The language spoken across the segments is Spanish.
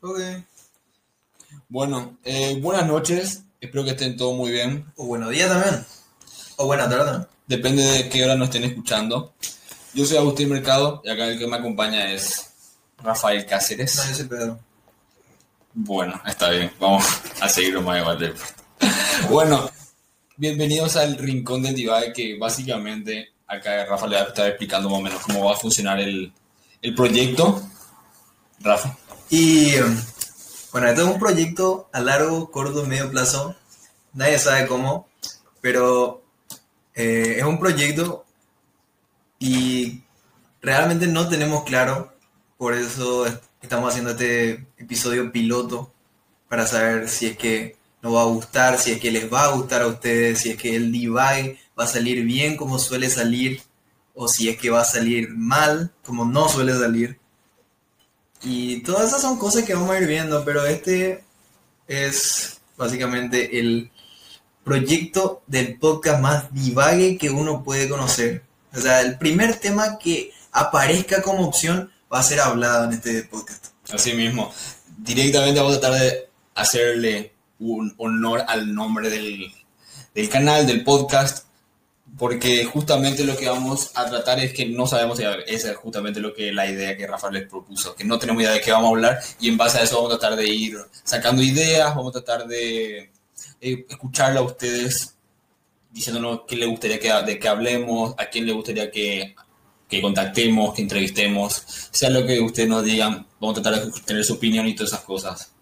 Ok. Bueno, eh, buenas noches. Espero que estén todos muy bien. O buenos días también. O buena tarde. Depende de qué hora nos estén escuchando. Yo soy Agustín Mercado y acá el que me acompaña es Rafael Cáceres. No, yo soy Pedro. Bueno, está bien. Vamos a seguir más igual. Bueno, bienvenidos al Rincón del Divague que básicamente acá Rafa le va a estar explicando más o menos cómo va a funcionar el, el proyecto. Rafa. Y bueno, esto es un proyecto a largo, corto, medio plazo. Nadie sabe cómo, pero eh, es un proyecto y realmente no tenemos claro. Por eso est- estamos haciendo este episodio piloto para saber si es que nos va a gustar, si es que les va a gustar a ustedes, si es que el divague va a salir bien como suele salir o si es que va a salir mal como no suele salir. Y todas esas son cosas que vamos a ir viendo, pero este es básicamente el proyecto del podcast más divague que uno puede conocer. O sea, el primer tema que aparezca como opción va a ser hablado en este podcast. Así mismo. Directamente vamos a tratar de hacerle un honor al nombre del, del canal, del podcast, porque justamente lo que vamos a tratar es que no sabemos, esa es justamente lo que la idea que Rafael les propuso, que no tenemos idea de qué vamos a hablar y en base a eso vamos a tratar de ir sacando ideas, vamos a tratar de eh, escucharla a ustedes diciéndonos qué les gustaría que, de qué hablemos, a quién le gustaría que, que contactemos, que entrevistemos, sea lo que ustedes nos digan, vamos a tratar de tener su opinión y todas esas cosas.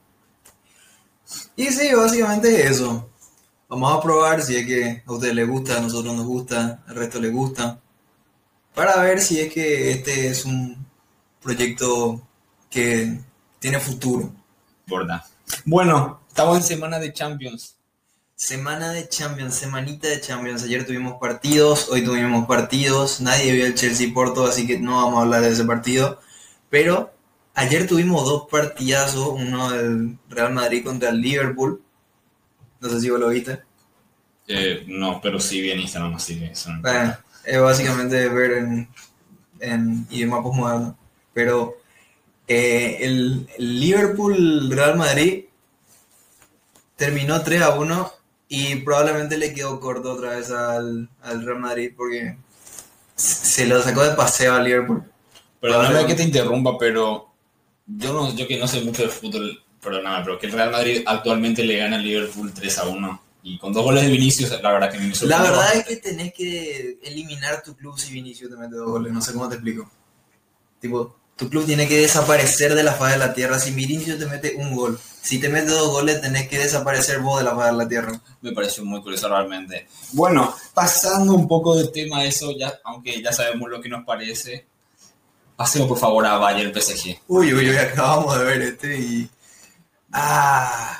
Y sí, básicamente es eso. Vamos a probar si es que a ustedes les gusta, a nosotros nos gusta, al resto les gusta. Para ver si es que este es un proyecto que tiene futuro. ¿Verdad? Bueno, estamos en semana de Champions. Semana de Champions, semanita de Champions. Ayer tuvimos partidos, hoy tuvimos partidos. Nadie vio el Chelsea Porto, así que no vamos a hablar de ese partido. Pero ayer tuvimos dos partidazos, uno del Real Madrid contra el Liverpool. No sé si vos lo viste. Eh, no, pero sí vi en Instagram, así que eso no Bueno, es básicamente ver en, en idioma postmoderno. Pero eh, el, el Liverpool Real Madrid terminó 3 a 1 y probablemente le quedó corto otra vez al, al Real Madrid porque se lo sacó de paseo al Liverpool. Perdóname que te interrumpa, pero yo, no, yo que no sé mucho de fútbol, perdóname, pero que el Real Madrid actualmente le gana al Liverpool 3 a 1 y con dos goles de Vinicius, la verdad que me La verdad es que tenés que eliminar tu club si Vinicius te mete dos goles, no sé cómo te explico. Tipo, tu club tiene que desaparecer de la faz de la tierra si Vinicius te mete un gol. Si te mete dos goles, tenés que desaparecer vos de la faz de la tierra. Me pareció muy curioso realmente. Bueno, pasando un poco del tema de eso, ya, aunque ya sabemos lo que nos parece, pasemos por favor a Bayern PSG. Uy, uy, uy, acabamos de ver este y... Ah,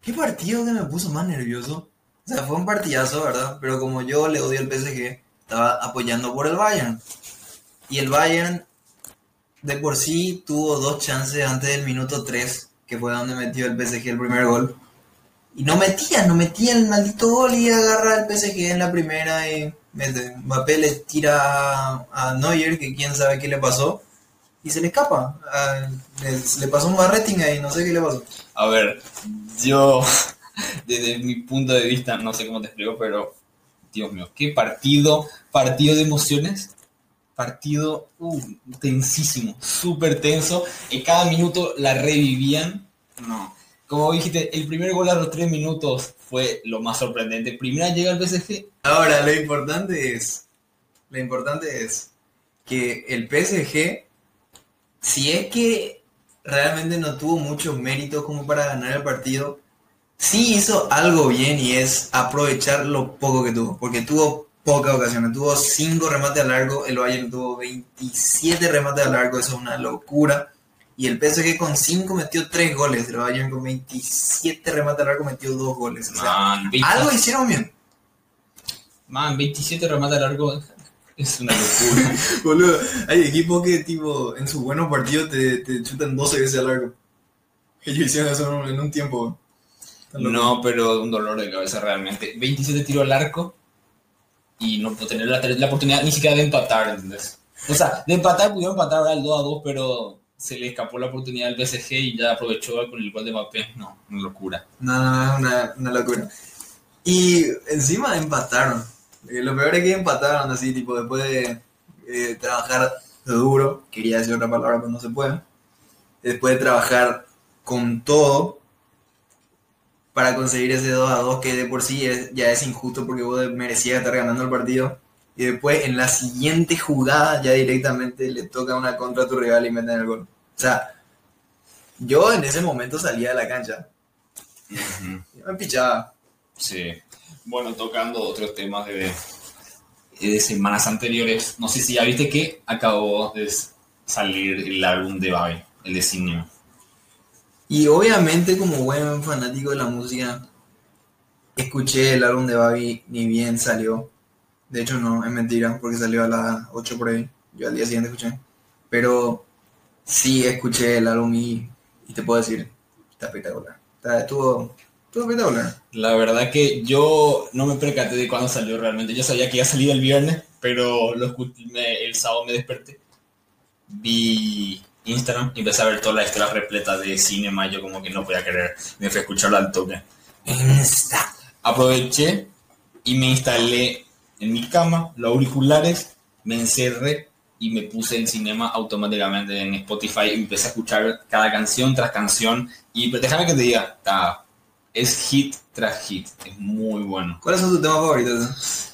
qué partido que me puso más nervioso. O sea, fue un partidazo, ¿verdad? Pero como yo le odio al PSG, estaba apoyando por el Bayern. Y el Bayern, de por sí, tuvo dos chances antes del minuto 3, que fue donde metió el PSG el primer gol. Y no metía, no metía el maldito gol y agarra el PSG en la primera y mete. Mbappé le tira a Neuer, que quién sabe qué le pasó, y se le escapa. Ah, le, le pasó un barreting ahí, no sé qué le pasó. A ver, yo, desde mi punto de vista, no sé cómo te explico, pero, Dios mío, qué partido, partido de emociones, partido uh, tensísimo, súper tenso, en cada minuto la revivían, no. Como dijiste, el primer gol a los tres minutos fue lo más sorprendente. Primera llega al PSG, Ahora, lo importante es, lo importante es que el PSG, si es que realmente no tuvo muchos méritos como para ganar el partido, sí hizo algo bien y es aprovechar lo poco que tuvo, porque tuvo pocas ocasiones, tuvo 5 remates al largo, el Bayern tuvo 27 remates al largo, eso es una locura. Y el PSG con 5 metió 3 goles, el Bayern con 27 remates al largo metió 2 goles. O sea, man, 20 algo hicieron bien. man, 27 remate largo, es una locura. Boludo, hay equipos que tipo en sus buenos partidos te, te chutan 12 veces al largo. Ellos hicieron eso en un tiempo. No, pero un dolor de cabeza realmente. 27 tiros al arco y no tener la, la oportunidad ni siquiera de empatar, ¿entendés? O sea, de empatar pudieron empatar ahora el 2 a 2, pero se le escapó la oportunidad del PSG y ya aprovechó con el gol de Mbappé. No, una locura. No, no, es una, una locura. Y encima empataron. Eh, Lo peor es que empataron así, tipo, después de eh, trabajar duro, quería decir otra palabra, pero no se puede. Después de trabajar con todo para conseguir ese 2 a 2 que de por sí es- ya es injusto porque vos merecías estar ganando el partido. Y después en la siguiente jugada ya directamente le toca una contra a tu rival y meten el gol. O sea, yo en ese momento salía de la cancha. Yo me pichaba. Sí. Bueno, tocando otros temas de, semanas anteriores. No sé si ya viste que acabó de salir el álbum de Babi, el de Cine. Y obviamente como buen fanático de la música, escuché el álbum de Babi ni bien salió. De hecho no, es mentira, porque salió a las 8 por ahí. Yo al día siguiente escuché. Pero sí escuché el álbum y, te puedo decir, está espectacular. Estuvo, estuvo espectacular. La verdad que yo no me percaté de cuándo salió realmente. Yo sabía que iba a salir el viernes, pero lo me- el sábado me desperté. Vi Instagram y empecé a ver todas las historias repletas de cinema. Yo como que no podía creer. Me fui a escucharlo al toque. Insta. Aproveché y me instalé en mi cama los auriculares, me encerré y me puse en cinema automáticamente en Spotify y empecé a escuchar cada canción tras canción. Y déjame que te diga, está- es hit tras hit, es muy bueno. ¿Cuáles son tus temas favoritos?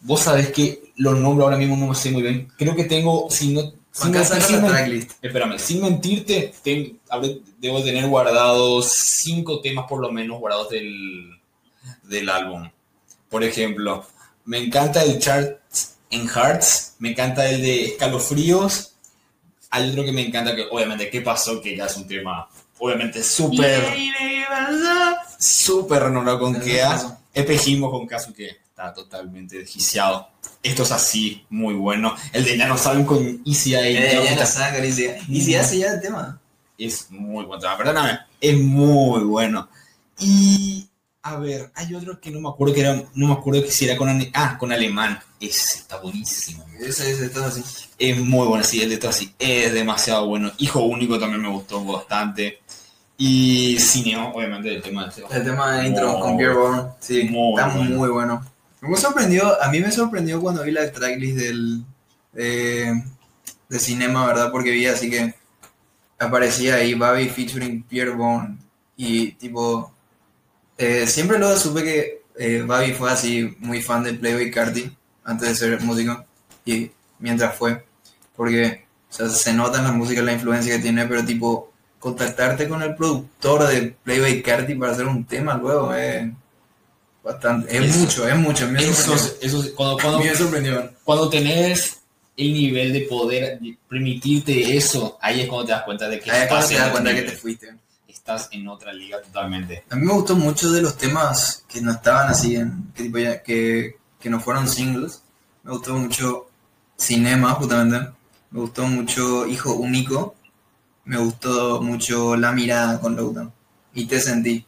Vos sabés que los nombres ahora mismo no me sé muy bien. Creo que tengo, si no... sin sin la tracklist. Espérame, sin mentirte, ten- debo tener guardados cinco temas por lo menos guardados del, del álbum. Por ejemplo, me encanta el Charts en Hearts, me encanta el de Escalofríos. Hay otro que me encanta que, obviamente, ¿qué pasó? Que ya es un tema, obviamente, súper, súper renombrado con ¿Qué Kea. Espejismo con Kazuke, está totalmente desquiciado. Esto es así, muy bueno. El de Ya no saben con Easy ahí. Eh, ya ya está- la saca, y si, y si hace ya el tema. es muy bueno. tema, Perdóname, es muy bueno. Y a ver, hay otro que no me acuerdo que era, no me acuerdo que si era con ah, con alemán. Ese está buenísimo. Ese es todo así. Es muy bueno, sí, el de todo así. Es demasiado bueno. Hijo único también me gustó bastante. Y Cineo, obviamente, el tema de El tema de intro Muy- con Pierre Bourne, sí, muy está bueno. muy bueno. Me sorprendió, a mí me sorprendió cuando vi la tracklist del de, de cinema, ¿verdad? Porque vi así que aparecía ahí Babi featuring Pierre Bourne y tipo eh, siempre lo supe que eh, Babi fue así muy fan de Playboy Carti antes de ser músico y mientras fue porque o sea, se nota en la música la influencia que tiene, pero tipo contactarte con el productor de Playboy Carti para hacer un tema luego es bastante, es Eso- mucho, es mucho. Me Eso, cuando, A cuando, mí me sorprendió. cuando tenés el nivel de poder permitirte eso, ahí es cuando te das cuenta de que Ahí estás te en das cuenta que te fuiste. estás en otra liga totalmente. A mí me gustó mucho de los temas que no estaban así, en, que, tipo ya- que, que no fueron singles. Me gustó mucho Cinema, justamente. Me gustó mucho Hijo Único. Me gustó mucho La Mirada con Loudoun. Y Te Sentí.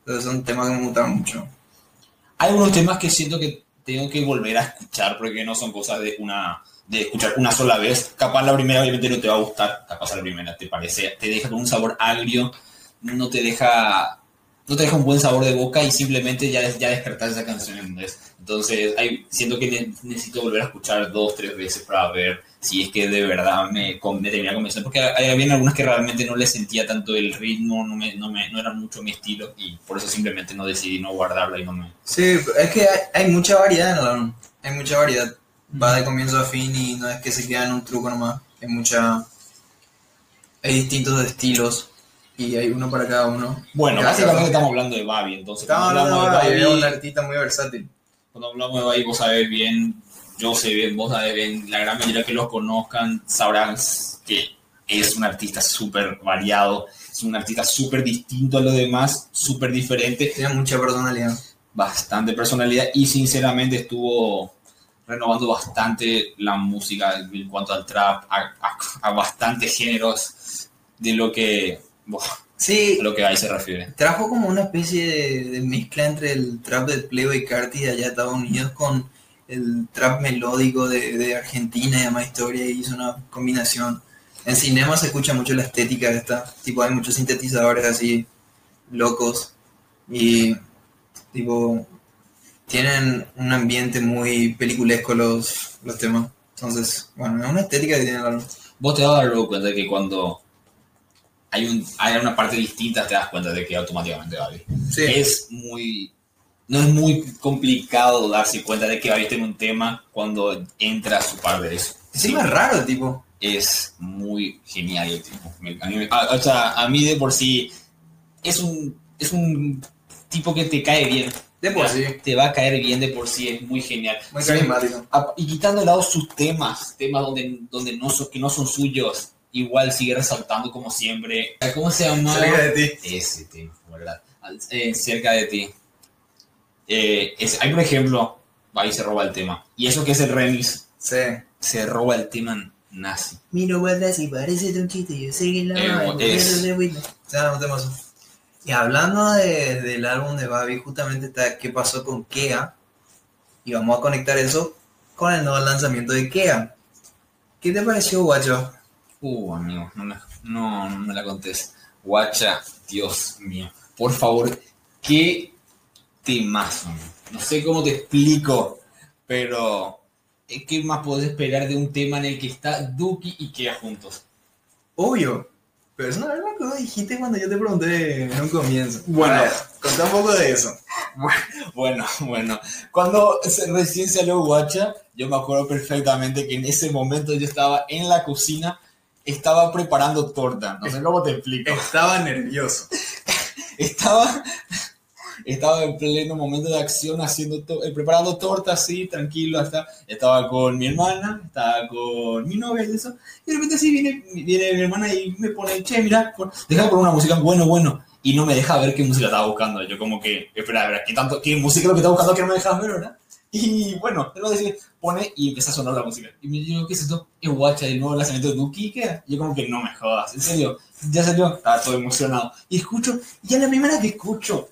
Entonces son temas que me gustaron mucho. Hay algunos temas que siento que tengo que volver a escuchar porque no son cosas de una de escuchar una sola vez. Capaz la primera obviamente no te va a gustar, capaz la primera te parece, te deja con un sabor agrio, no te deja no te deja un buen sabor de boca y simplemente ya, ya descartas esa canción. Entonces, hay, siento que ne- necesito volver a escuchar dos, tres veces para ver si es que de verdad me, me termina convenciendo. Porque había algunas que realmente no le sentía tanto el ritmo, no, me, no, me, no era mucho mi estilo y por eso simplemente no decidí no guardarla y no me... Sí, es que hay, hay mucha variedad en el álbum. Hay mucha variedad. Va de comienzo a fin y no es que se queda en un truco nomás. Hay mucha. Hay distintos estilos y hay uno para cada uno. Bueno, básicamente estamos hablando de Babi, entonces Estamos hablando de Babi, es un artista muy versátil. cuando hablamos de Babi, vos sabés bien, yo sé bien, vos sabés bien, la gran mayoría que los conozcan sabrán que es un artista súper variado, es un artista súper distinto a los demás, súper diferente, Tiene mucha personalidad. bastante personalidad y sinceramente estuvo renovando bastante la música en cuanto al trap, a, a- a bastantes géneros de lo que, Sí, a lo que ahí se refiere. trajo como una especie de, de mezcla entre el trap de Playboy Carti de allá de Estados Unidos con el trap melódico de, de Argentina y demás historia y hizo una combinación. En cinema se escucha mucho la estética de esta. Tipo, hay muchos sintetizadores así locos. Y, tipo, tienen un ambiente muy peliculesco los, los temas. Entonces, bueno, es una estética que tiene álbum. Vos te cuenta de que cuando hay, un, hay una parte distinta te das cuenta de que automáticamente va bien. Sí. Es muy... No es muy complicado darse cuenta de que va a un tema cuando entra a su par de eso. Encima es raro, tipo. es muy genial el tipo. A mí a- o sea, a mí de por sí es un, es un tipo que te cae bien. De por sí. Te va a caer bien de por sí, es muy genial. Muy carismático. a- y quitando de lado sus temas, temas donde, donde no son, que no son suyos, igual sigue resaltando como siempre. ¿Cómo se llama? Cerca de ti. Ese tema, ¿verdad? Eh, cerca de ti. Eh, es- hay, por ejemplo, ahí se roba el tema. Y eso que es el remix, Sí. se roba el tema nazi. Miro guarda si parece de un chiste, yo sé que la Eh, es- un. Y hablando de- del álbum de Babi, justamente está qué pasó con Kea. Y vamos a conectar eso con el nuevo lanzamiento de Kea. ¿Qué te pareció, guacho? Uh, amigo, no me, no, no me la contés. Guacha, Dios mío. Por favor, qué temazo. No sé cómo te explico, pero eh, ¿qué más podés esperar de un tema en el que está Duki y Kea juntos? Obvio. Pero eso no es lo que vos dijiste cuando yo te pregunté en un comienzo. Bueno. Ver, contá un poco de eso. Bueno, bueno. Cuando recién salió Guacha, yo me acuerdo perfectamente que en ese momento yo estaba en la cocina, estaba preparando torta. No sé cómo te explico. Estaba nervioso. estaba, estaba en pleno momento de acción haciendo to- eh, preparando tortas así, tranquilo, hasta estaba con mi hermana, estaba con mi novia y eso, y de repente así viene, viene mi hermana y me pone, che, mira, pon- deja de poner una música, bueno, bueno, y no me deja ver qué música estaba buscando, yo como que, espera, espera, ¿qué, tanto, qué música es lo que está buscando que no me dejas ver, verdad? Y bueno, de decir, pone y empieza a sonar la música. Y me digo, ¿qué es esto? Es guacha, el nuevo lanzamiento de Duki, ¿y. Yo como que no me jodas, en serio, ya salió, estaba todo emocionado. Y escucho, y a la primera que escucho,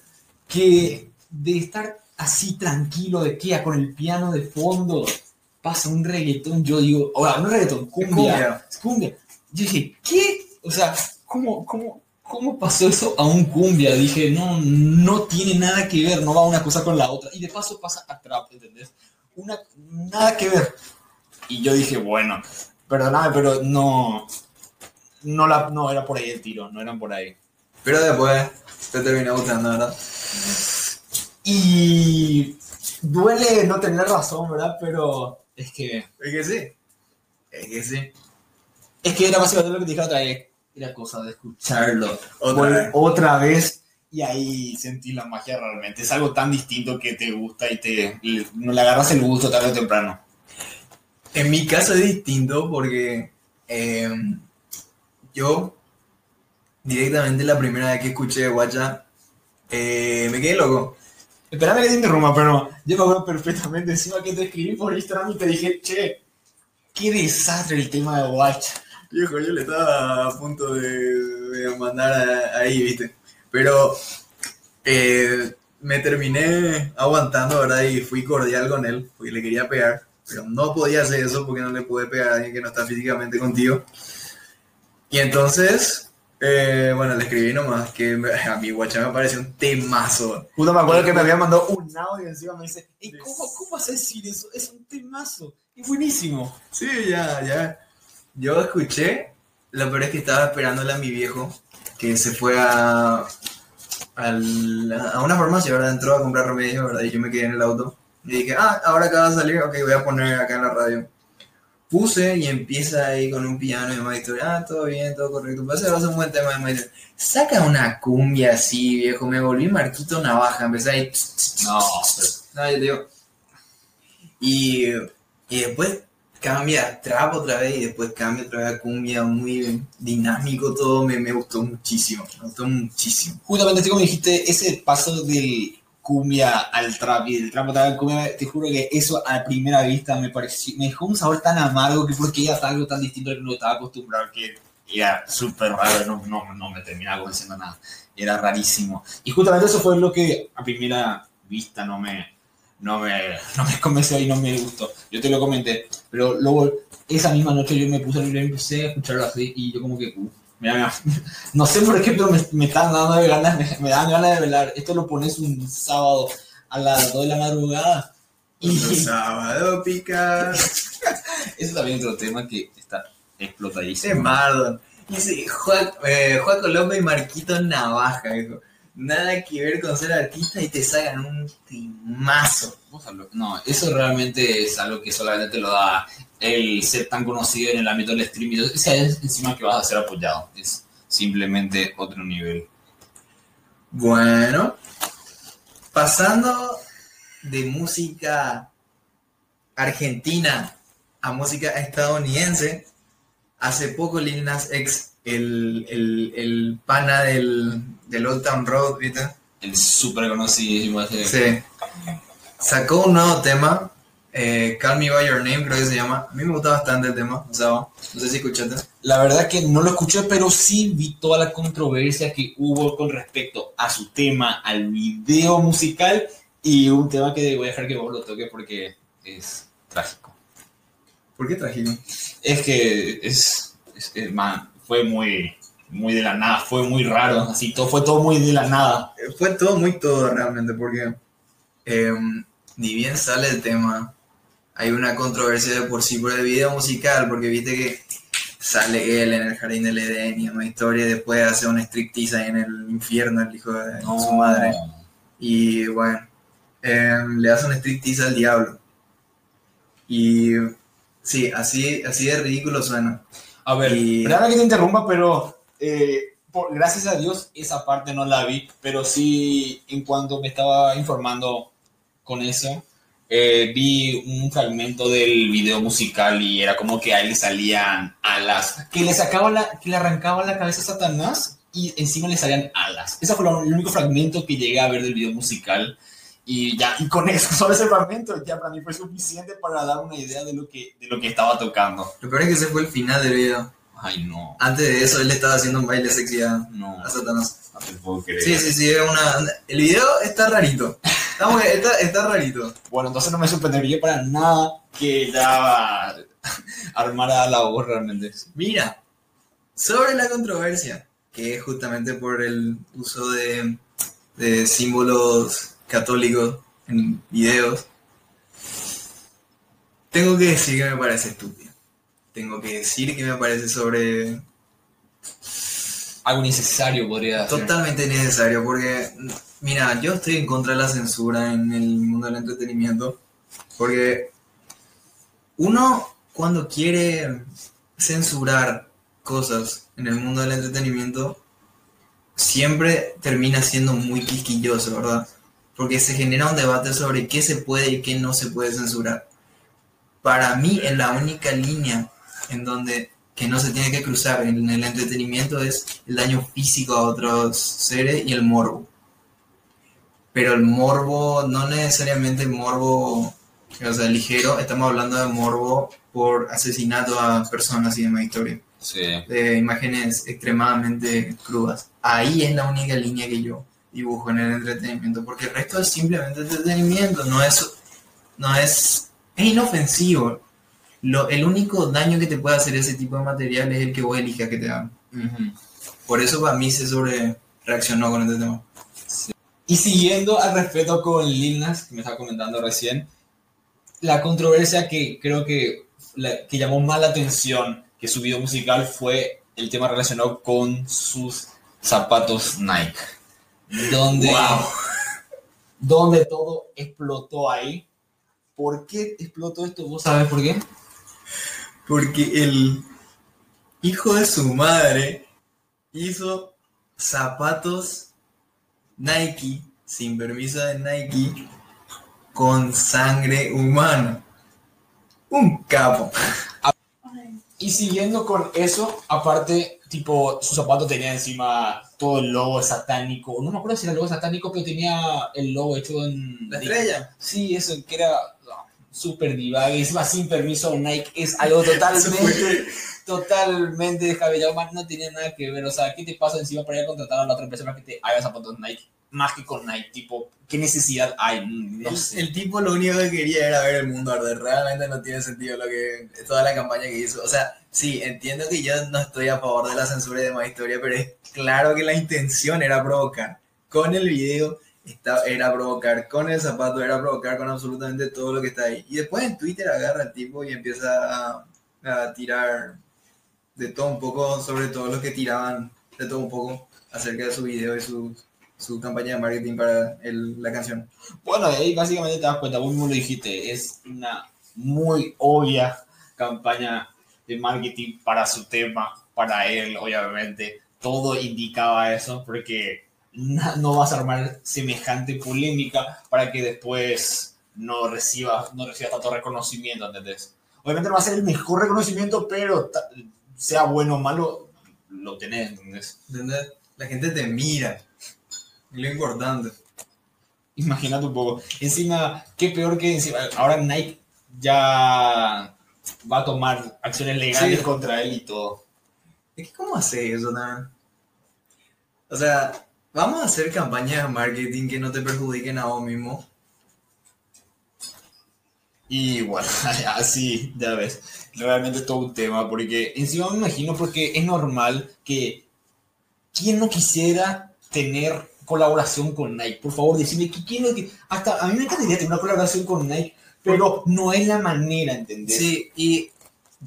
que de estar así tranquilo de Kia con el piano de fondo, pasa un reggaetón, yo digo, sea, no reggaetón, cumbia, Cumbia. cumbia. Yo dije, ¿qué? O sea, ¿cómo, cómo, cómo pasó eso a un cumbia? Dije, no, no tiene nada que ver, no va una cosa con la otra. Y de paso pasa a trap, ¿entendés? Una, nada que ver. Y yo dije, bueno, perdóname, pero no, no, la, no era por ahí el tiro, no eran por ahí. Pero después te terminó gustando, ¿verdad? Y duele no tener razón, ¿verdad? Pero es que, Es que sí. Es que sí. es que era básicamente lo que te dije otra vez. Cosa de escucharlo Otra otra vez y ahí sentí la magia realmente. Es algo tan distinto que te gusta y te no le agarras el gusto tarde o temprano. En mi caso es distinto porque eh, yo directamente la primera vez que escuché Guacha eh, me quedé loco. Espérame que te interrumpa, pero yo me acuerdo perfectamente encima que te escribí por Instagram y te dije, che, qué desastre el tema de Watch. Viejo, yo le estaba a punto de, de mandar a- ahí, viste. Pero eh, me terminé aguantando, ¿verdad? Y fui cordial con él, porque le quería pegar. Pero no podía hacer eso porque no le pude pegar a alguien que no está físicamente contigo. Y entonces, eh, bueno, le escribí nomás que me- a mi guacha me pareció un temazo. Justo me acuerdo que me había mandado un audio y encima me dice, "Ey, ¿cómo, ¿cómo vas a decir eso? Es un temazo. Es buenísimo. Sí, ya, ya. Yo escuché, lo peor es que estaba esperándole a mi viejo, que se fue a, a una farmacia, ¿verdad? Entró a comprar remedios, ¿verdad? Y yo me quedé en el auto. Y dije, ah, ahora acaba de salir, ok, voy a poner acá en la radio. Puse y empieza ahí con un piano y me dice, ah, todo bien, todo correcto. Parece que va a ser un buen tema. Me dice, saca una cumbia así, viejo. Me volví Marquito Navaja, empecé ahí. No, No, yo te digo. Y, y después cambia trap otra vez y después cambia otra vez a cumbia, muy dinámico todo, me, me gustó muchísimo, me gustó muchísimo. Justamente como dijiste, ese paso del cumbia al trap y del trap al cumbia, te juro que eso a primera vista me pareció, me dejó un sabor tan amargo que porque era algo tan distinto al que no estaba acostumbrado que era súper raro, no, no, no me terminaba convenciendo nada, era rarísimo. Y justamente eso fue lo que a primera vista no me, no me, no me convenció y no me gustó. Yo te lo comenté, pero luego esa misma noche yo me puse a y empecé a escucharlo así y yo como que, uh, mira, mira, no sé por qué, pero me, me están dando ganas, me, me dan ganas de velar. Esto lo pones un sábado a las 2 de la madrugada y Otro sábado pica. eso también es otro tema que está explotadísimo. Mardon. Dice Juan, eh, Juan Colombo y Marquito Navaja, dijo. Nada que ver con ser artista y te sacan un timazo. No, eso realmente es algo que solamente te lo da el ser tan conocido en el ámbito del streaming. O sea, es encima que vas a ser apoyado. Es simplemente otro nivel. Bueno, pasando de música argentina a música estadounidense, hace poco Lil Nas X, el, el, el pana del, del Old Town Road, ¿viste? El súper conocido. ese- Sí. Sacó un nuevo tema, eh, Call Me By Your Name, creo que se llama. A mí me gusta bastante el tema, o sea, no sé si escuchaste. La verdad que no lo escuché, pero sí vi toda la controversia que hubo con respecto a su tema, al video musical y un tema que voy a dejar que vos lo toques porque es trágico. ¿Por qué trágico? Es que es, es- es- man, fue muy, muy de la nada, fue muy raro, así, todo, fue todo muy de la nada. Fue todo muy todo realmente, porque eh, ni bien sale el tema, hay una controversia de por sí por el video musical, porque viste que sale él en el jardín del Edén y una historia, y después hace una striptease ahí en el infierno, el hijo de su madre. Y bueno, eh, le hace un striptease al diablo. Y sí, así, así de ridículo suena. A ver, Y- perdóname que te interrumpa, pero eh, por- gracias a Dios esa parte no la vi, pero sí en cuanto me estaba informando con eso, eh, vi un fragmento del video musical y era como que ahí le salían alas, que le sacaba la, que le arrancaba la cabeza a Satanás y encima le salían alas. Ese fue el único fragmento que llegué a ver del video musical. Y ya, y con eso, solo ese fragmento, ya para mí fue suficiente para dar una idea de lo que, de lo que estaba tocando. Lo peor es que ese fue el final del video. Ay, no. Antes de eso, él estaba haciendo un baile sexy a, No, a Satanás. no te puedo creer. Sí, sí, sí, es una... El video está rarito. Está, muy- está, está rarito. Bueno, entonces no me sorprendería para nada que ya armara la voz realmente. Mira, sobre la controversia, que es justamente por el uso de, de símbolos católicos en videos, tengo que decir que me parece estúpido. Tengo que decir que me parece sobre Algo innecesario podría ser. totalmente innecesario, porque, mira, yo estoy en contra de la censura en el mundo del entretenimiento, porque uno cuando quiere censurar cosas en el mundo del entretenimiento, siempre termina siendo muy quisquilloso, ¿verdad? Porque se genera un debate sobre qué se puede y qué no se puede censurar. Para mí, en la única línea en donde que no se tiene que cruzar en el entretenimiento es el daño físico a otros seres y el morbo. Pero el morbo, no necesariamente morbo, o sea, ligero, estamos hablando de morbo por asesinato a personas y demás historia, Sí. de imágenes extremadamente crudas. Ahí es la única línea que yo dibujo en el entretenimiento, porque el resto es simplemente entretenimiento, no es, no es, es inofensivo. Lo, el único daño que te puede hacer ese tipo de material es el que vos elijas que te hagan. Ujú. Por eso para mí se sobre reaccionó con este tema. Y siguiendo al respeto con Lil Nas, que me estaba comentando recién, la controversia que creo que, la- que llamó más la atención que su video musical fue el tema relacionado con sus zapatos Nike. Donde, Wow. donde todo explotó ahí. ¿Por qué explotó esto? ¿Vos sabés por qué? Porque el hijo de su madre hizo zapatos Nike sin permiso de Nike con sangre humana. Un capo. Y siguiendo con eso, aparte, tipo, su zapato tenía encima todo el logo satánico. No me acuerdo si era el logo satánico, pero tenía el logo hecho en... La estrella. Sí, eso, que era no, súper divague. Y encima sin permiso Nike es algo totalmente, totalmente descabellado. Más no tenía nada que ver. O sea, ¿qué te pasa encima para ir a contratar a la otra empresa para que te haga zapatos Nike? Más que con Nike? Tipo, ¿qué necesidad hay? No el, sé. el tipo lo único que quería era ver el mundo arder. Realmente no tiene sentido lo que toda la campaña que hizo. O sea, sí, entiendo que yo no estoy a favor de la censura y de más historia, pero es claro que la intención era provocar. Con el video está, era provocar, con el zapato era provocar, con absolutamente todo lo que está ahí. Y después en Twitter agarra el tipo y empieza a, a tirar de todo un poco, sobre todo los que tiraban de todo un poco acerca de su video y su, su campaña de marketing para el- la canción. Bueno, ahí básicamente te das cuenta, vos mismo lo dijiste, es una muy obvia campaña de marketing para su tema, para él, obviamente. Todo indicaba eso, porque na- no vas a armar semejante polémica para que después no recibas no recibas tanto reconocimiento, ¿entendés? Obviamente no va a ser el mejor reconocimiento, pero sea bueno o malo, lo tenés, ¿entendés? ¿Entendés? La gente te mira. Lo importante. Imagínate un poco. Encima, qué peor que encima. Ahora Nike ya va a tomar acciones legales Sí. contra él y todo. Es que, ¿cómo hace eso también? O sea, vamos a hacer campañas de marketing que no te perjudiquen a vos mismo. Y bueno, así, ya ves. Realmente es todo un tema, porque encima me imagino, porque es normal que quien no quisiera tener colaboración con Nike. Por favor, decime que quién no que hasta a mí me encantaría tener una colaboración con Nike, pero no es la manera, ¿entendés? Sí, y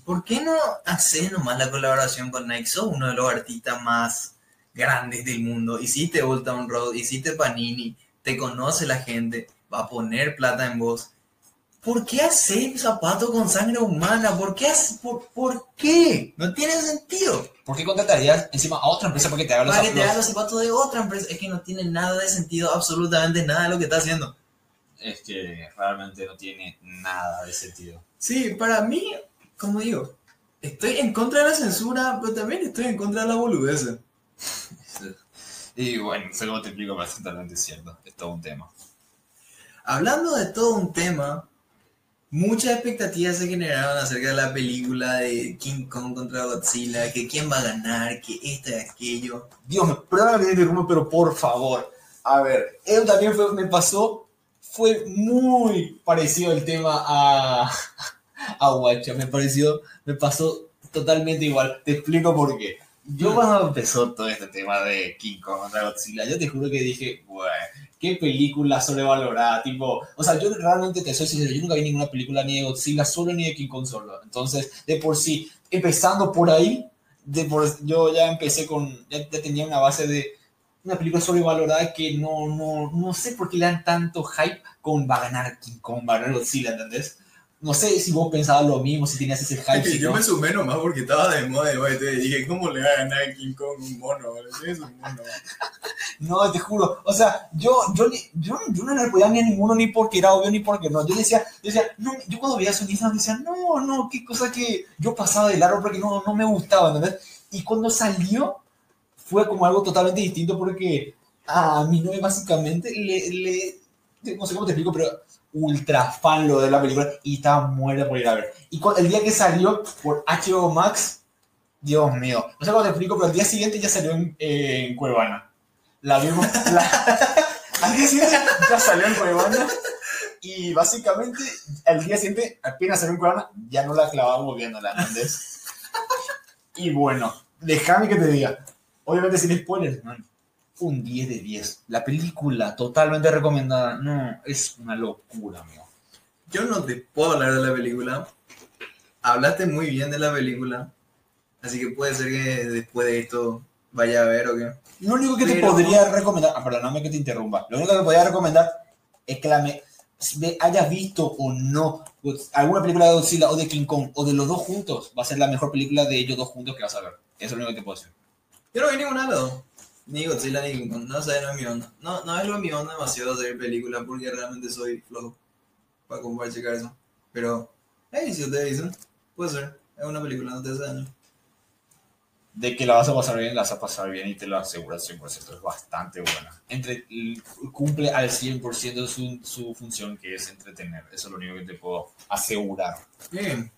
¿por qué no haces nomás la colaboración con Nike? Sos uno de los artistas más grandes del mundo. Hiciste Old Town Road, hiciste Panini, te conoce la gente, va a poner plata en vos. ¿Por qué hacer zapatos con sangre humana? ¿Por qué? hace- por, ¿Por qué? No tiene sentido. ¿Por qué contratarías encima a otra empresa para que te haga los Para que te haga los zapatos de otra empresa. Es que no tiene nada de sentido, absolutamente nada de lo que está haciendo. Es que realmente no tiene nada de sentido. Sí, para mí, como digo, estoy en contra de la censura, pero también estoy en contra de la boludez. Y bueno, sé cómo te explico, pero es totalmente cierto. Es todo un tema. Hablando de todo un tema, muchas expectativas se generaron acerca de la película de King Kong contra Godzilla, que quién va a ganar, que esto y aquello. Dios me perdóname que interrumpa, pero por favor. A ver, eso también fue, me pasó, fue muy parecido el tema a, a Guacha. Me pareció, me pasó totalmente igual. Te explico por qué. Yo cuando empezó todo este tema de King Kong contra Godzilla, yo te juro que dije, bueno, qué película sobrevalorada, tipo, o sea, yo realmente te soy sincero, yo nunca vi ninguna película ni de Godzilla solo ni de King Kong solo. Entonces, de por sí, empezando por ahí, de por, yo ya empecé con, ya, ya tenía una base de una película sobrevalorada que no, no, no sé por qué le dan tanto hype con va a ganar King Kong, va a ganar Godzilla, ¿entendés? No sé si vos pensabas lo mismo, si tenías ese hype. si yo no. me sumé nomás porque estaba de moda y dije, ¿cómo le va a ganar a King Kong un mono? Es un mono. No, te juro. O sea, yo, yo, yo, yo no le podía ni a ninguno ni porque era obvio ni porque no. Yo decía, yo decía, no, yo cuando veía su Nissan decía, no, no, qué cosa que yo pasaba de largo porque no, no me gustaba, ¿entendés? Y cuando salió, fue como algo totalmente distinto porque a mi novia básicamente le, le, no sé cómo te explico, pero ultra fan lo de la película y estaba muerta por ir a ver. Y el día que salió por HBO Max, Dios mío, no sé cómo te explico, pero el día siguiente ya salió en, eh, en Cuevana. La vimos, la, al día siguiente ya salió en Cuevana y básicamente al día siguiente, apenas salió en Cuevana, ya no la clavábamos viéndola, ¿entendés? Y bueno, déjame que te diga, obviamente sin spoilers, man, un 10 de 10. La película totalmente recomendada, no, es una locura, amigo. Yo no te puedo hablar de la película. Hablaste muy bien de la película. Así que puede ser que después de esto vaya a ver o qué. Lo único que te Pero- podría recomendar, ah, perdóname que te interrumpa, lo único que te podría recomendar es que la me, ve- hayas visto o no Godz- alguna película de Godzilla o de King Kong o de los dos juntos, va a ser la mejor película de ellos dos juntos que vas a ver. Eso es lo único que te puedo decir. Yo no vi ninguna de las dos. Ni Godzilla ni King Kong. No sé, no es mi onda. No, no es lo mi onda demasiado hacer películas porque realmente soy flojo. Para como para checar eso. Pero, hey, si ustedes dicen, puede ser. Es una película, no te hace daño. De que la vas a pasar bien, la vas a pasar bien y te lo aseguro al 100%. Es bastante buena. Entre, cumple al 100% su, su función que es entretener. Eso es lo único que te puedo asegurar. Bien.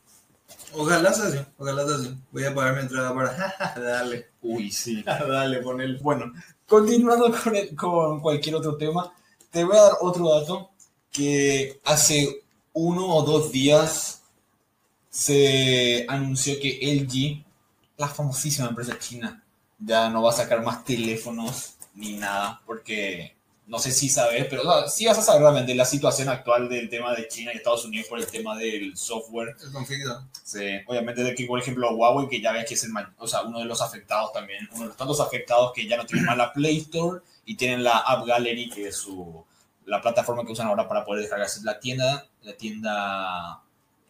Ojalá sea así. Ojalá sea así. Voy a pagar mi entrada para. Dale. Uy, sí. Dale, ponele. Bueno, continuando con, el- con cualquier otro tema, te voy a dar otro dato que hace uno o dos días se anunció que LG, la famosísima empresa china, ya no va a sacar más teléfonos ni nada, porque no sé si sabes, pero o sea, sí vas a saber realmente la situación actual del tema de China y Estados Unidos por el tema del software. El conflicto. Sí, obviamente de que, por ejemplo, Huawei, que ya ves que es el, o sea, uno de los afectados también, uno de los tantos afectados que ya no tienen más la Play Store y tienen la App Gallery, que es su, la plataforma que usan ahora para poder descargarse la tienda, la tienda,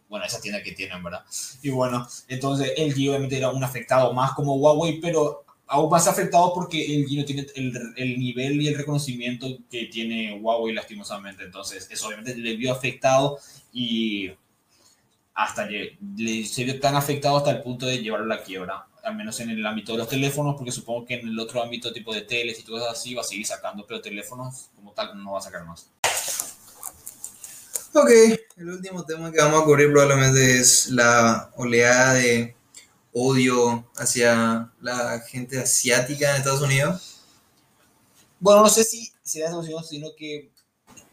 bueno, esa tienda que tienen, ¿verdad? Y bueno, entonces LG obviamente era un afectado más como Huawei, pero aún más afectado porque LG no tiene el, el nivel y el reconocimiento que tiene Huawei lastimosamente, entonces eso obviamente le vio afectado y hasta lle- le, se vio tan afectado hasta el punto de llevarlo a la quiebra, al menos en el ámbito de los teléfonos, porque supongo que en el otro ámbito tipo de teles y cosas así va a seguir sacando, pero teléfonos como tal no va a sacar más. Ok, el último tema que vamos a cubrir probablemente es la oleada de odio hacia la gente asiática en Estados Unidos. Bueno, no sé si será Estados Unidos, sino que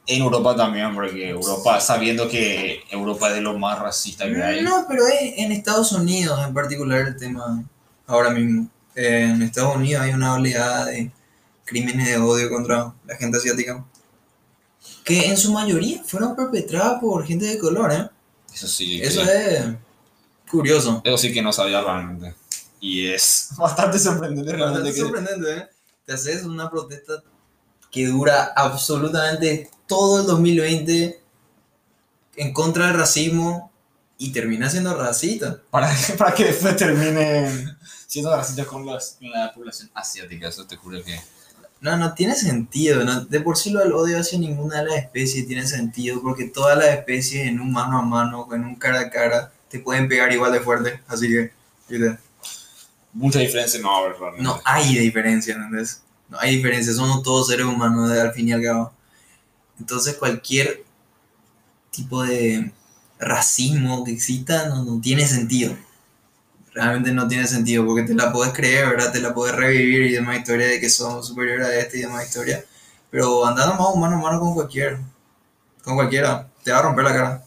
en Europa también, porque Europa, sabiendo que Europa es de lo más racista que hay. No, pero es en Estados Unidos en particular el tema ahora mismo. Eh, en Estados Unidos hay una oleada de crímenes de odio contra la gente asiática. Que en su mayoría fueron perpetradas por gente de color, ¿eh? Eso sí, Eso es curioso. eso sí que no sabía realmente. Y es bastante sorprendente realmente Bastante que sorprendente, ¿eh? Te haces una protesta que dura absolutamente todo el 2020 en contra del racismo y termina siendo racista. para, para que después terminen siendo racistas con, con la población asiática. Eso te juro que. No, no tiene sentido. ¿no? De por sí lo del odio hacia ninguna de las especies tiene sentido porque todas las especies en un mano a mano, en un cara a cara, te pueden pegar igual de fuerte. Así que, ¿viste? Mucha diferencia no va a haber realmente. no hay diferencia, ¿entendés? No hay diferencia, somos todos seres humanos al fin y al cabo. Entonces cualquier tipo de racismo que exista no, no tiene sentido. Realmente no tiene sentido porque te la puedes creer, ¿verdad? Te la puedes revivir y demás historia de que somos superiores a este y demás historia. Pero andando más mano a mano con cualquiera, con cualquiera, te va a romper la cara.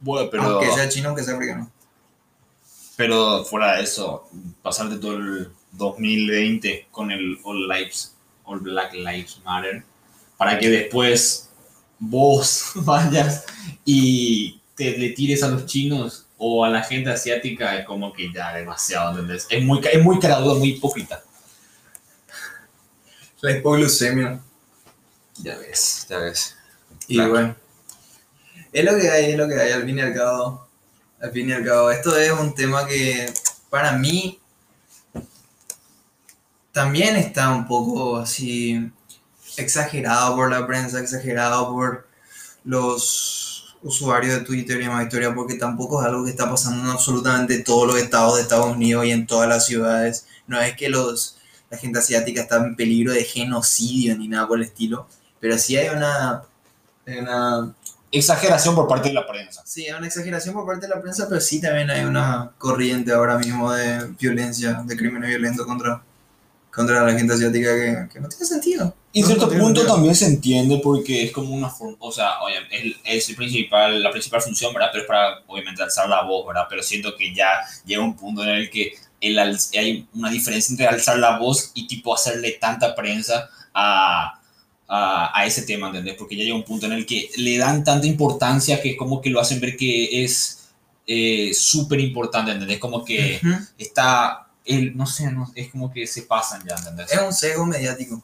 Bueno, pero, Aunque sea chino, aunque sea africano. pero fuera de eso, pasarte todo el 2020 con el All Lives, All Black Lives Matter, para que después vos vayas y te le tires a los chinos o a la gente asiática, es como que ya demasiado, ¿entendés? Es muy, es muy muy hipócrita. La hipoglucemia. Ya ves, ya ves. Y Claro. bueno, es lo que hay, es lo que hay, al fin y al cabo. Al fin y al cabo, esto es un tema que para mí también está un poco así exagerado por la prensa, exagerado por los usuarios de Twitter y demás historia, porque tampoco es algo que está pasando en absolutamente todos los estados de Estados Unidos y en todas las ciudades. No es que los, la gente asiática está en peligro de genocidio ni nada por el estilo, pero sí hay una, hay una Exageración por parte de la prensa. Sí, hay una exageración por parte de la prensa, pero sí también hay una corriente ahora mismo de violencia, de crímenes violentos contra, contra la gente asiática que, que no tiene sentido. Y en No, cierto no punto sentido. también se entiende porque es como una forma, o sea, oye, es, es el principal, la principal función, ¿verdad? Pero es para, obviamente, alzar la voz, ¿verdad? Pero siento que ya llega un punto en el que el, hay una diferencia entre alzar la voz y tipo hacerle tanta prensa a, a, a ese tema, ¿entendés? Porque ya llega un punto en el que le dan tanta importancia que es como que lo hacen ver que es eh, súper importante, ¿entendés? Como que Ujú. está, el, no sé, no, es como que se pasan ya, ¿entendés? Es un sesgo mediático.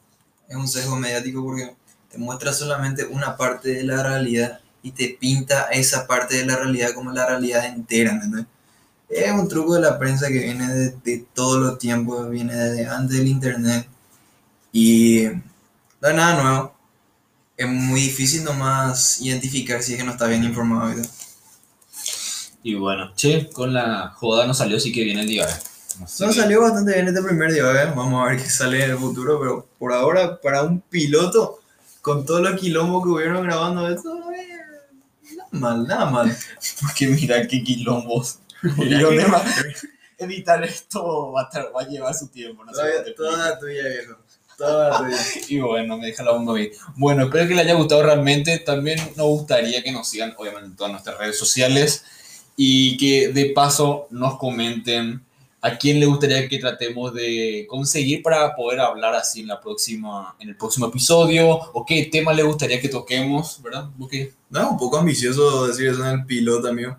Es un sesgo mediático porque te muestra solamente una parte de la realidad y te pinta esa parte de la realidad como la realidad entera, ¿entendés? Es un truco de la prensa que viene de, de todos los tiempos, viene desde antes del internet y no es nada nuevo. Es muy difícil nomás identificar si es que no está bien informado. ¿verdad? Y bueno, che, con la joda no salió, sí que viene el día. eh. No sé. Nos salió bastante bien este primer día, ¿eh? vamos a ver qué sale en el futuro, pero por ahora, para un piloto, con todos los quilombos que hubieron grabando esto, eh, nada mal, nada mal. Porque mira qué quilombos. Mira que- editar esto va a, va a llevar su tiempo. No Todavía-. Toda tuya, viejo. Y bueno, me deja la bomba bien. Bueno, espero que les haya gustado realmente. También nos gustaría que nos sigan, obviamente, en todas nuestras redes sociales y que de paso nos comenten a quién le gustaría que tratemos de conseguir para poder hablar así en la próxima en el próximo episodio o qué tema le gustaría que toquemos, ¿verdad? ¿Vos qué? No, un poco ambicioso decir eso en el piloto, amigo.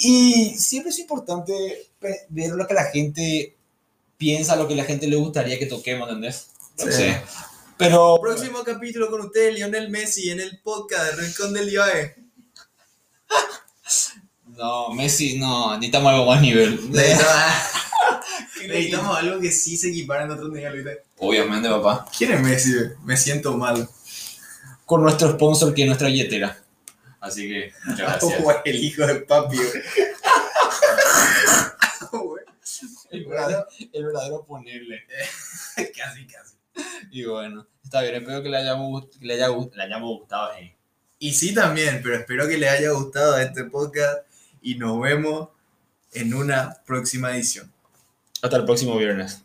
Y siempre es importante ver lo que la gente piensa, lo que la gente le gustaría que toquemos, ¿entendés? Sí. Sí. Pero Próximo capítulo con usted, Lionel Messi, en el podcast de Rincón del IAE. no, Messi no, necesitamos algo más nivel. Necesitamos algo que sí se equipara en otro nivel. Obviamente, papá. ¿Quién es Messi? Me siento mal. Con nuestro sponsor que es nuestra billetera. Así que, muchas gracias. Oh, el hijo de papi. El verdadero, el verdadero ponerle. casi, casi. Y bueno, está bien, espero que le hayamos, que le haya, le hayamos gustado. eh. Y sí también, pero espero que les haya gustado este podcast y nos vemos en una próxima edición. Hasta el próximo viernes.